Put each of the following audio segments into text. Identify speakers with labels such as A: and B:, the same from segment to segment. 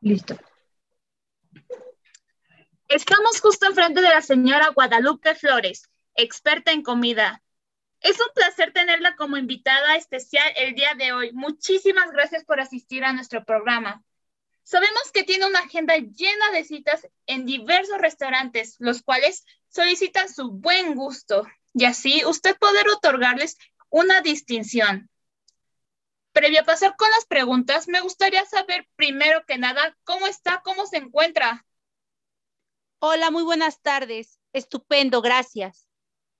A: Listo.
B: Estamos justo enfrente de la señora Guadalupe Flores, experta en comida. Es un placer tenerla como invitada especial el día de hoy. Muchísimas gracias por asistir a nuestro programa. Sabemos que tiene una agenda llena de citas en diversos restaurantes, los cuales solicitan su buen gusto y así usted poder otorgarles una distinción. Previo a pasar con las preguntas, me gustaría saber primero que nada cómo está, cómo se encuentra.
C: Hola, muy buenas tardes. Estupendo, gracias.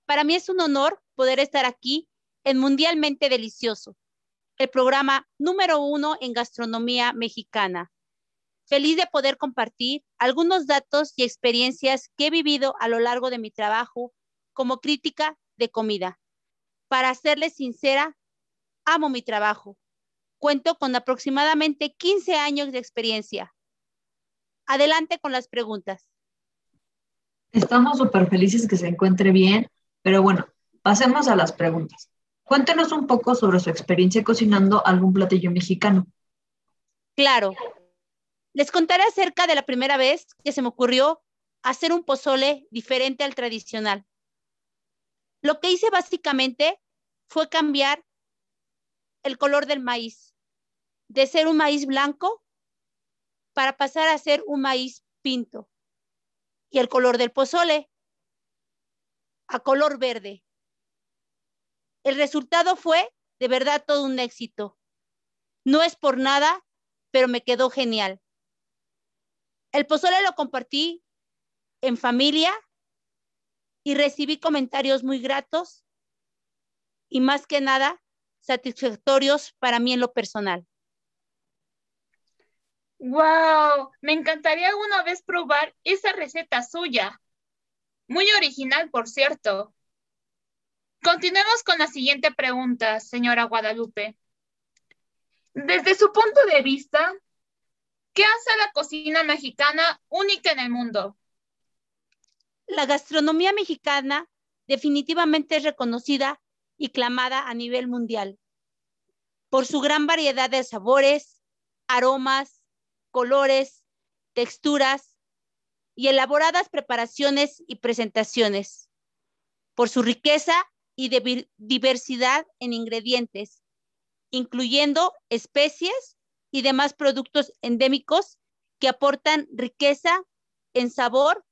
C: Para mí es un honor poder estar aquí en Mundialmente Delicioso, el programa número uno en gastronomía mexicana. Feliz de poder compartir algunos datos y experiencias que he vivido a lo largo de mi trabajo como crítica de comida. Para serles sincera, amo mi trabajo. Cuento con aproximadamente 15 años de experiencia. Adelante con las preguntas.
A: Estamos súper felices que se encuentre bien, pero bueno, pasemos a las preguntas. Cuéntenos un poco sobre su experiencia cocinando algún platillo mexicano.
C: Claro. Les contaré acerca de la primera vez que se me ocurrió hacer un pozole diferente al tradicional. Lo que hice básicamente fue cambiar el color del maíz, de ser un maíz blanco para pasar a ser un maíz pinto y el color del pozole a color verde. El resultado fue de verdad todo un éxito. No es por nada, pero me quedó genial. El pozole lo compartí en familia y recibí comentarios muy gratos y más que nada satisfactorios para mí en lo personal.
B: ¡Wow! Me encantaría alguna vez probar esa receta suya. Muy original, por cierto. Continuemos con la siguiente pregunta, señora Guadalupe. Desde su punto de vista, ¿qué hace la cocina mexicana única en el mundo?
C: La gastronomía mexicana definitivamente es reconocida y clamada a nivel mundial por su gran variedad de sabores, aromas, colores, texturas y elaboradas preparaciones y presentaciones, por su riqueza y diversidad en ingredientes, incluyendo especies y demás productos endémicos que aportan riqueza en sabor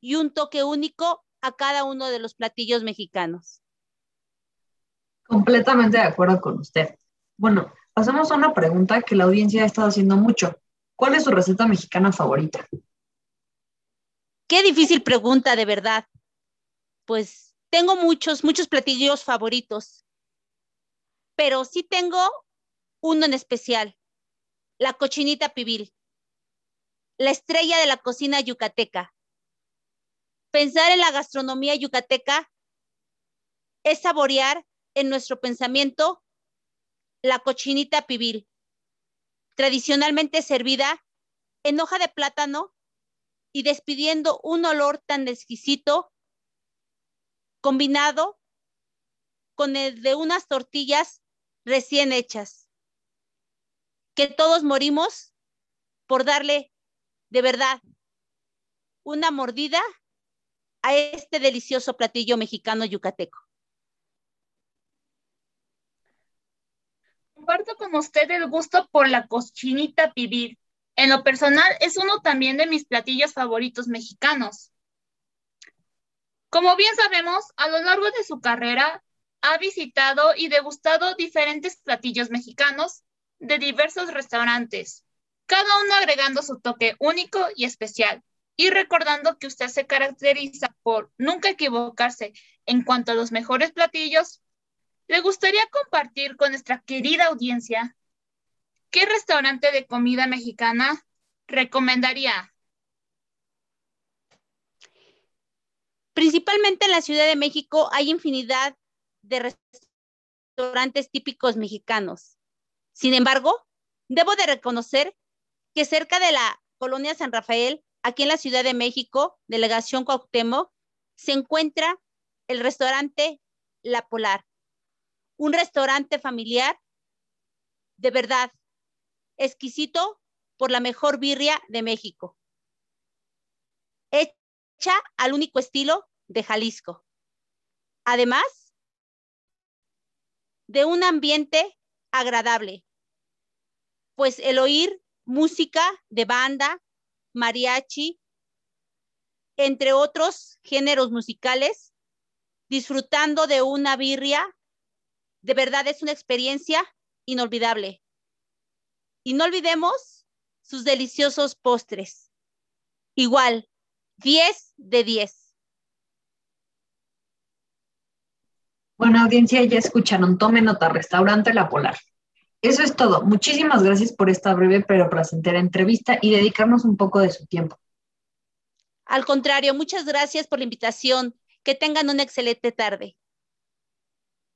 C: y un toque único a cada uno de los platillos mexicanos.
A: Completamente de acuerdo con usted. Bueno, pasamos a una pregunta que la audiencia ha estado haciendo mucho. ¿Cuál es su receta mexicana favorita?
C: Qué difícil pregunta, de verdad. Pues tengo muchos, muchos platillos favoritos, pero sí tengo uno en especial, la cochinita pibil, la estrella de la cocina yucateca. Pensar en la gastronomía yucateca es saborear en nuestro pensamiento la cochinita pibil tradicionalmente servida en hoja de plátano y despidiendo un olor tan exquisito combinado con el de unas tortillas recién hechas, que todos morimos por darle de verdad una mordida a este delicioso platillo mexicano yucateco.
B: Comparto con usted el gusto por la cochinita pibil. En lo personal, es uno también de mis platillos favoritos mexicanos. Como bien sabemos, a lo largo de su carrera ha visitado y degustado diferentes platillos mexicanos de diversos restaurantes, cada uno agregando su toque único y especial, y recordando que usted se caracteriza por nunca equivocarse en cuanto a los mejores platillos ¿Le gustaría compartir con nuestra querida audiencia qué restaurante de comida mexicana recomendaría?
C: Principalmente en la Ciudad de México hay infinidad de restaurantes típicos mexicanos. Sin embargo, debo de reconocer que cerca de la colonia San Rafael, aquí en la Ciudad de México, delegación Cuauhtémoc, se encuentra el restaurante La Polar, un restaurante familiar de verdad exquisito por la mejor birria de México, hecha al único estilo de Jalisco. Además de un ambiente agradable, pues el oír música de banda, mariachi, entre otros géneros musicales, disfrutando de una birria, de verdad es una experiencia inolvidable. Y no olvidemos sus deliciosos postres. Igual, 10 de 10.
A: Bueno, audiencia, ya escucharon, tome nota, restaurante La Polar. Eso es todo. Muchísimas gracias por esta breve pero placentera entrevista y dedicarnos un poco de su tiempo.
C: Al contrario, muchas gracias por la invitación. Que tengan una excelente tarde.